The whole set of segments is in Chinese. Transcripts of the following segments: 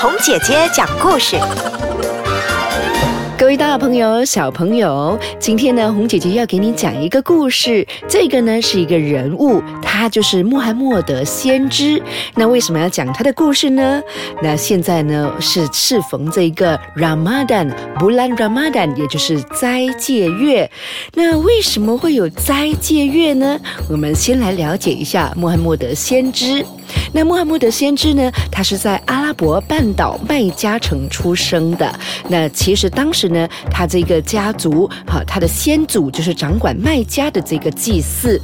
红姐姐讲故事。各位大朋友、小朋友，今天呢，红姐姐要给你讲一个故事。这个呢是一个人物，他就是穆罕默德先知。那为什么要讲他的故事呢？那现在呢是适逢这一个 Ramadan Bulan Ramadan，也就是斋戒月。那为什么会有斋戒月呢？我们先来了解一下穆罕默德先知。那穆罕默德先知呢？他是在阿拉伯半岛麦加城出生的。那其实当时呢，他这个家族，哈，他的先祖就是掌管麦加的这个祭祀。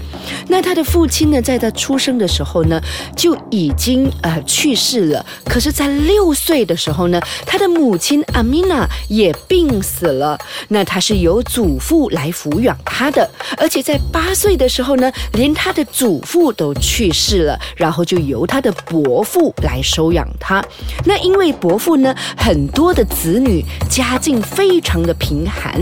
那他的父亲呢，在他出生的时候呢，就已经呃去世了。可是，在六岁的时候呢，他的母亲阿米娜也病死了。那他是由祖父来抚养他的，而且在八岁的时候呢，连他的祖父都去世了，然后就由他。他的伯父来收养他，那因为伯父呢很多的子女，家境非常的贫寒。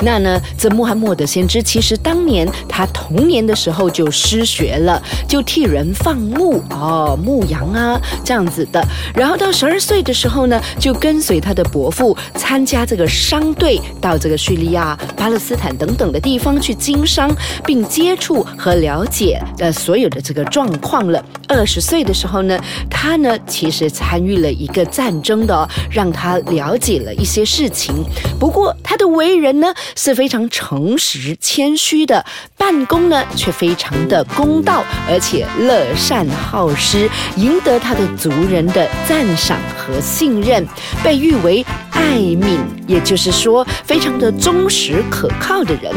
那呢，这穆罕默德先知其实当年他童年的时候就失学了，就替人放牧哦，牧羊啊这样子的。然后到十二岁的时候呢，就跟随他的伯父参加这个商队，到这个叙利亚、巴勒斯坦等等的地方去经商，并接触和了解呃所有的这个状况了。二十岁的。时候呢，他呢其实参与了一个战争的，让他了解了一些事情。不过他的为人呢是非常诚实谦虚的，办公呢却非常的公道，而且乐善好施，赢得他的族人的赞赏和信任，被誉为。爱敏，也就是说，非常的忠实可靠的人。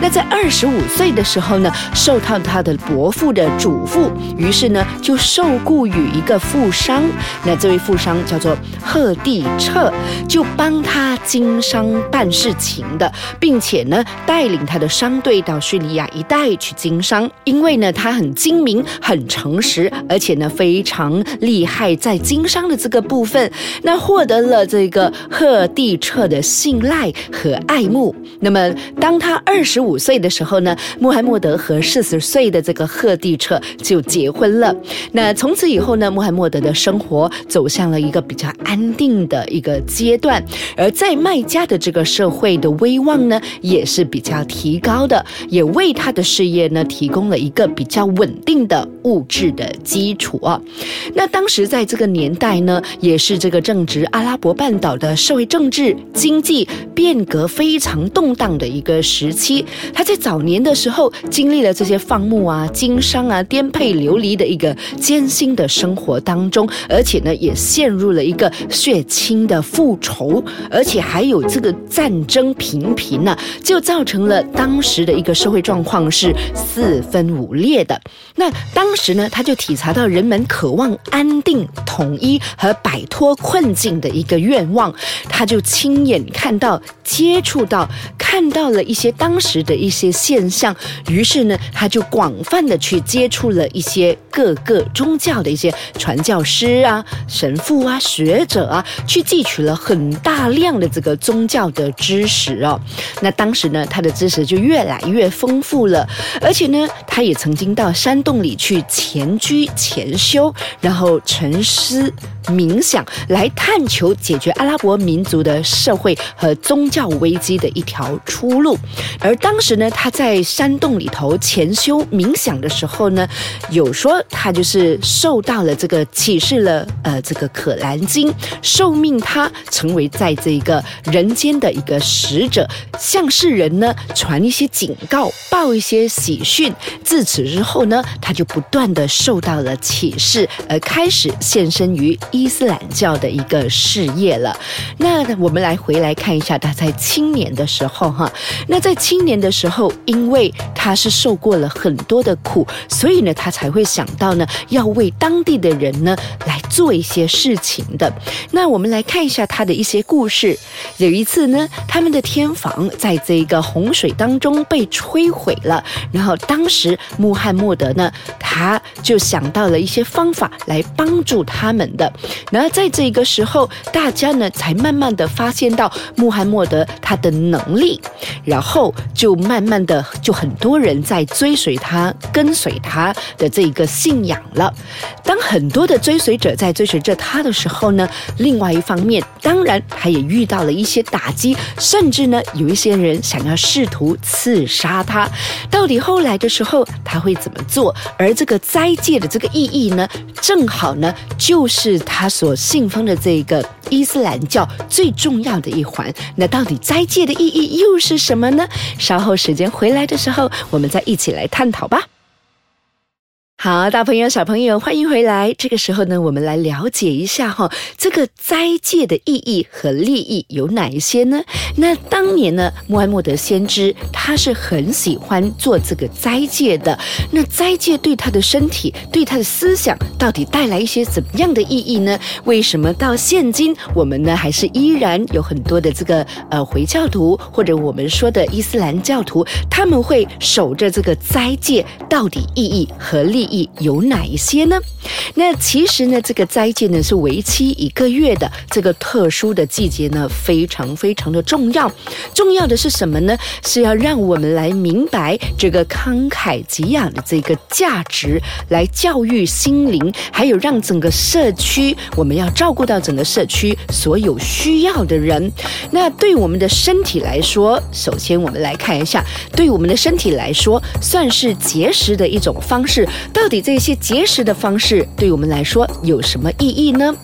那在二十五岁的时候呢，受到他的伯父的嘱咐，于是呢就受雇于一个富商。那这位富商叫做赫地彻，就帮他经商办事情的，并且呢带领他的商队到叙利亚一带去经商。因为呢他很精明、很诚实，而且呢非常厉害在经商的这个部分，那获得了这个。赫蒂彻的信赖和爱慕。那么，当他二十五岁的时候呢，穆罕默德和四十岁的这个赫蒂彻就结婚了。那从此以后呢，穆罕默德的生活走向了一个比较安定的一个阶段，而在麦加的这个社会的威望呢，也是比较提高的，也为他的事业呢提供了一个比较稳定的物质的基础啊。那当时在这个年代呢，也是这个正值阿拉伯半岛的。社会政治经济变革非常动荡的一个时期，他在早年的时候经历了这些放牧啊、经商啊、颠沛流离的一个艰辛的生活当中，而且呢，也陷入了一个血亲的复仇，而且还有这个战争频频呢，就造成了当时的一个社会状况况是四分五裂的。那当时呢，他就体察到人们渴望安定、统一和摆脱困境的一个愿望。他就亲眼看到、接触到、看到了一些当时的一些现象，于是呢，他就广泛的去接触了一些各个宗教的一些传教师啊、神父啊、学者啊，去汲取了很大量的这个宗教的知识哦。那当时呢，他的知识就越来越丰富了，而且呢，他也曾经到山洞里去潜居潜修，然后沉思冥想，来探求解决阿拉伯。民族的社会和宗教危机的一条出路，而当时呢，他在山洞里头潜修冥想的时候呢，有说他就是受到了这个启示了，呃，这个可兰经，受命他成为在这个人间的一个使者，向世人呢传一些警告，报一些喜讯。自此之后呢，他就不断的受到了启示，而开始现身于伊斯兰教的一个事业了。那我们来回来看一下他在青年的时候哈，那在青年的时候，因为他是受过了很多的苦，所以呢，他才会想到呢，要为当地的人呢来做一些事情的。那我们来看一下他的一些故事。有一次呢，他们的天房在这个洪水当中被摧毁了，然后当时穆罕默德呢，他就想到了一些方法来帮助他们的。然后在这个时候，大家呢才慢慢的发现到穆罕默德他的能力，然后就慢慢的就很多人在追随他、跟随他的这个信仰了。当很多的追随者在追随着他的时候呢，另外一方面，当然他也遇到了一些打击，甚至呢有一些人想要试图刺杀他。到底后来的时候他会怎么做？而这个斋戒的这个意义呢，正好呢就是他所信奉的这个伊斯兰教最重要的一环。那到底斋戒的意义又是什么呢？稍后时间回来的时候，我们再一起来探讨吧。好，大朋友、小朋友，欢迎回来。这个时候呢，我们来了解一下哈，这个斋戒的意义和利益有哪一些呢？那当年呢，穆罕默德先知他是很喜欢做这个斋戒的。那斋戒对他的身体、对他的思想，到底带来一些怎么样的意义呢？为什么到现今我们呢，还是依然有很多的这个呃回教徒或者我们说的伊斯兰教徒，他们会守着这个斋戒，到底意义和利？意有哪一些呢？那其实呢，这个斋戒呢是为期一个月的，这个特殊的季节呢非常非常的重要。重要的是什么呢？是要让我们来明白这个慷慨给养的这个价值，来教育心灵，还有让整个社区，我们要照顾到整个社区所有需要的人。那对我们的身体来说，首先我们来看一下，对我们的身体来说，算是节食的一种方式。到底这些节食的方式对我们来说有什么意义呢？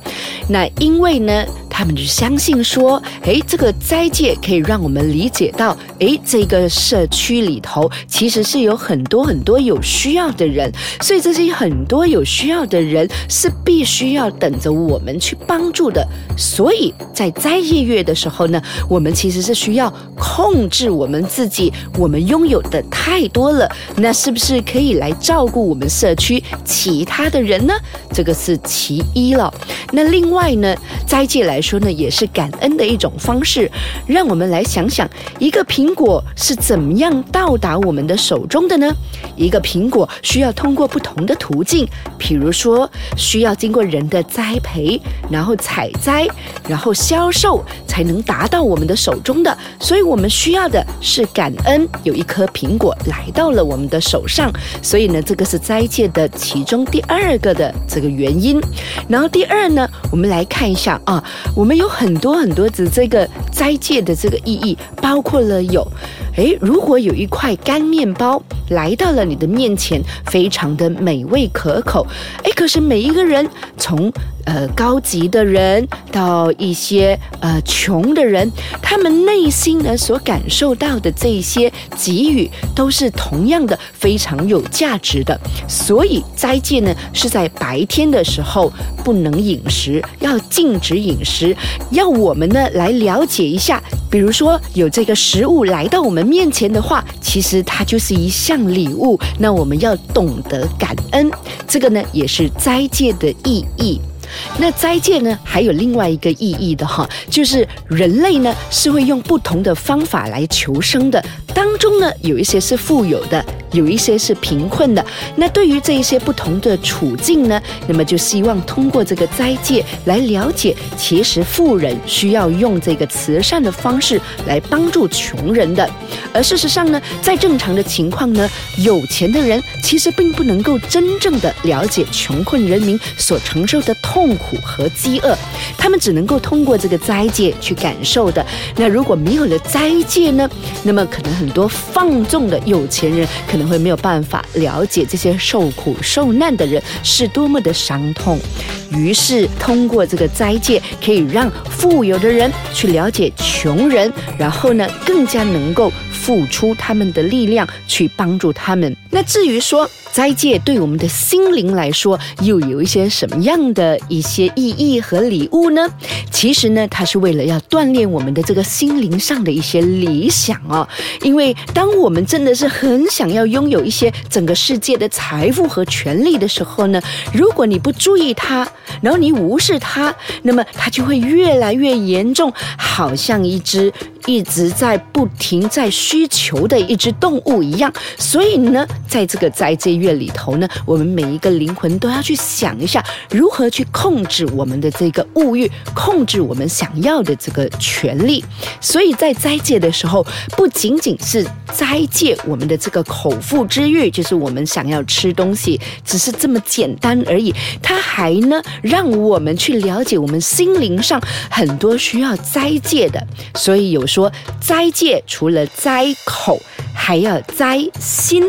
那因为呢？他们就相信说，诶，这个斋戒可以让我们理解到，诶，这个社区里头其实是有很多很多有需要的人，所以这些很多有需要的人是必须要等着我们去帮助的。所以在斋戒月的时候呢，我们其实是需要控制我们自己，我们拥有的太多了，那是不是可以来照顾我们社区其他的人呢？这个是其一了。那另外呢，斋戒来。说呢，也是感恩的一种方式。让我们来想想，一个苹果是怎么样到达我们的手中的呢？一个苹果需要通过不同的途径，比如说需要经过人的栽培，然后采摘，然后销售，才能达到我们的手中的。所以，我们需要的是感恩，有一颗苹果来到了我们的手上。所以呢，这个是斋戒的其中第二个的这个原因。然后第二呢，我们来看一下啊。我们有很多很多的这个斋戒的这个意义，包括了有，诶，如果有一块干面包来到了你的面前，非常的美味可口，诶，可是每一个人从。呃，高级的人到一些呃穷的人，他们内心呢所感受到的这些给予，都是同样的非常有价值的。所以斋戒呢是在白天的时候不能饮食，要禁止饮食，要我们呢来了解一下。比如说有这个食物来到我们面前的话，其实它就是一项礼物，那我们要懂得感恩。这个呢也是斋戒的意义。那斋戒呢，还有另外一个意义的哈，就是人类呢是会用不同的方法来求生的，当中呢有一些是富有的。有一些是贫困的，那对于这一些不同的处境呢，那么就希望通过这个斋戒来了解，其实富人需要用这个慈善的方式来帮助穷人的，而事实上呢，在正常的情况呢，有钱的人其实并不能够真正的了解穷困人民所承受的痛苦和饥饿，他们只能够通过这个斋戒去感受的。那如果没有了斋戒呢，那么可能很多放纵的有钱人可能。会没有办法了解这些受苦受难的人是多么的伤痛，于是通过这个斋戒，可以让富有的人去了解穷人，然后呢，更加能够付出他们的力量去帮助他们。那至于说，斋戒对我们的心灵来说，又有一些什么样的一些意义和礼物呢？其实呢，它是为了要锻炼我们的这个心灵上的一些理想哦。因为当我们真的是很想要拥有一些整个世界的财富和权利的时候呢，如果你不注意它，然后你无视它，那么它就会越来越严重，好像一只一直在不停在需求的一只动物一样。所以呢，在这个斋戒月。里头呢，我们每一个灵魂都要去想一下，如何去控制我们的这个物欲，控制我们想要的这个权利。所以在斋戒的时候，不仅仅是斋戒我们的这个口腹之欲，就是我们想要吃东西，只是这么简单而已。它还呢，让我们去了解我们心灵上很多需要斋戒的。所以有说斋戒除了斋口。还要斋心，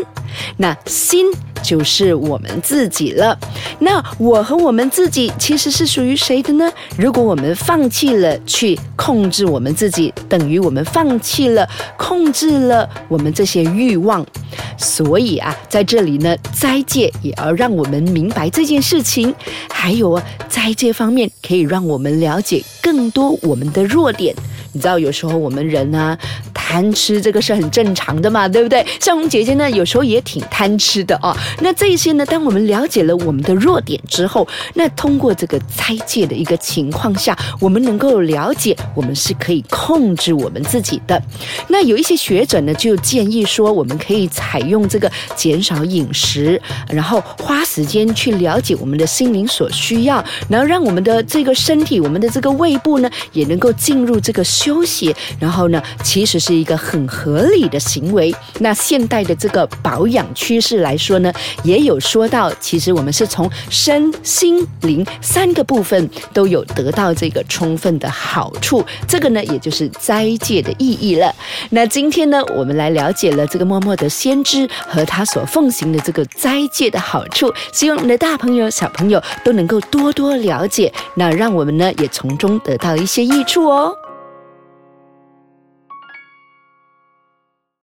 那心就是我们自己了。那我和我们自己其实是属于谁的呢？如果我们放弃了去控制我们自己，等于我们放弃了控制了我们这些欲望。所以啊，在这里呢，斋戒也要让我们明白这件事情。还有啊，斋戒方面可以让我们了解更多我们的弱点。你知道，有时候我们人呢。贪吃这个是很正常的嘛，对不对？像我们姐姐呢，有时候也挺贪吃的哦。那这些呢，当我们了解了我们的弱点之后，那通过这个斋戒的一个情况下，我们能够了解我们是可以控制我们自己的。那有一些学者呢，就建议说，我们可以采用这个减少饮食，然后花时间去了解我们的心灵所需要，然后让我们的这个身体、我们的这个胃部呢，也能够进入这个休息。然后呢，其实是。一个很合理的行为。那现代的这个保养趋势来说呢，也有说到，其实我们是从身心灵三个部分都有得到这个充分的好处。这个呢，也就是斋戒的意义了。那今天呢，我们来了解了这个默默的先知和他所奉行的这个斋戒的好处。希望你的大朋友、小朋友都能够多多了解，那让我们呢也从中得到一些益处哦。